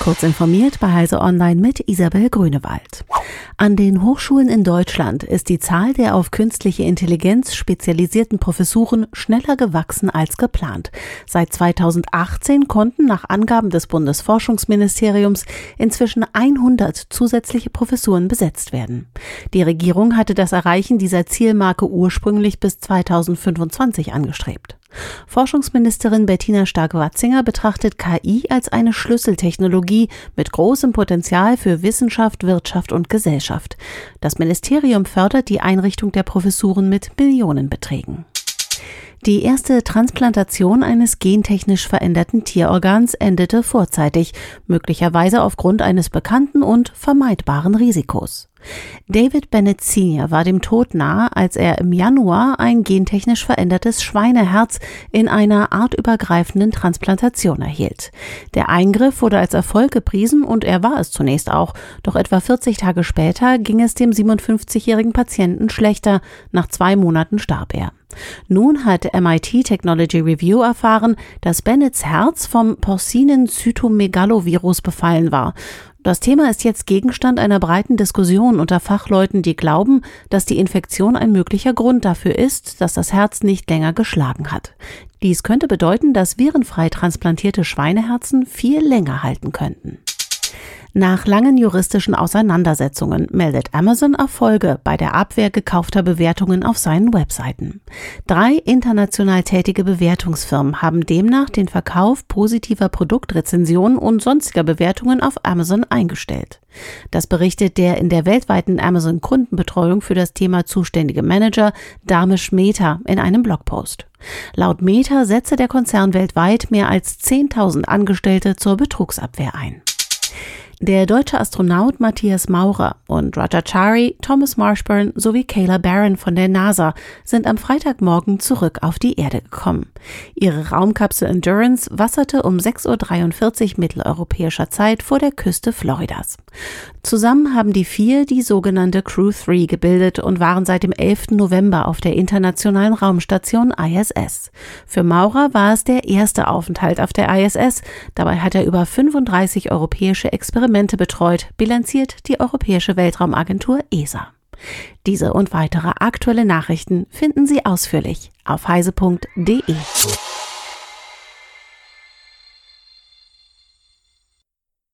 Kurz informiert bei Heise Online mit Isabel Grünewald. An den Hochschulen in Deutschland ist die Zahl der auf künstliche Intelligenz spezialisierten Professuren schneller gewachsen als geplant. Seit 2018 konnten nach Angaben des Bundesforschungsministeriums inzwischen 100 zusätzliche Professuren besetzt werden. Die Regierung hatte das Erreichen dieser Zielmarke ursprünglich bis 2025 angestrebt. Forschungsministerin Bettina Stark-Watzinger betrachtet KI als eine Schlüsseltechnologie mit großem Potenzial für Wissenschaft, Wirtschaft und Gesellschaft. Das Ministerium fördert die Einrichtung der Professuren mit Millionenbeträgen. Die erste Transplantation eines gentechnisch veränderten Tierorgans endete vorzeitig, möglicherweise aufgrund eines bekannten und vermeidbaren Risikos. David Bennett Sr. war dem Tod nahe, als er im Januar ein gentechnisch verändertes Schweineherz in einer artübergreifenden Transplantation erhielt. Der Eingriff wurde als Erfolg gepriesen und er war es zunächst auch, doch etwa 40 Tage später ging es dem 57-jährigen Patienten schlechter, nach zwei Monaten starb er. Nun hat MIT Technology Review erfahren, dass Bennets Herz vom porcinen Cytomegalovirus befallen war. Das Thema ist jetzt Gegenstand einer breiten Diskussion unter Fachleuten, die glauben, dass die Infektion ein möglicher Grund dafür ist, dass das Herz nicht länger geschlagen hat. Dies könnte bedeuten, dass virenfrei transplantierte Schweineherzen viel länger halten könnten. Nach langen juristischen Auseinandersetzungen meldet Amazon Erfolge bei der Abwehr gekaufter Bewertungen auf seinen Webseiten. Drei international tätige Bewertungsfirmen haben demnach den Verkauf positiver Produktrezensionen und sonstiger Bewertungen auf Amazon eingestellt. Das berichtet der in der weltweiten Amazon Kundenbetreuung für das Thema zuständige Manager Damisch Meta in einem Blogpost. Laut Meta setze der Konzern weltweit mehr als 10.000 Angestellte zur Betrugsabwehr ein. Der deutsche Astronaut Matthias Maurer und Roger Chari, Thomas Marshburn sowie Kayla Barron von der NASA sind am Freitagmorgen zurück auf die Erde gekommen. Ihre Raumkapsel Endurance wasserte um 6.43 Uhr mitteleuropäischer Zeit vor der Küste Floridas. Zusammen haben die vier die sogenannte Crew 3 gebildet und waren seit dem 11. November auf der internationalen Raumstation ISS. Für Maurer war es der erste Aufenthalt auf der ISS. Dabei hat er über 35 europäische Experimente Experimente betreut, bilanziert die Europäische Weltraumagentur ESA. Diese und weitere aktuelle Nachrichten finden Sie ausführlich auf heise.de.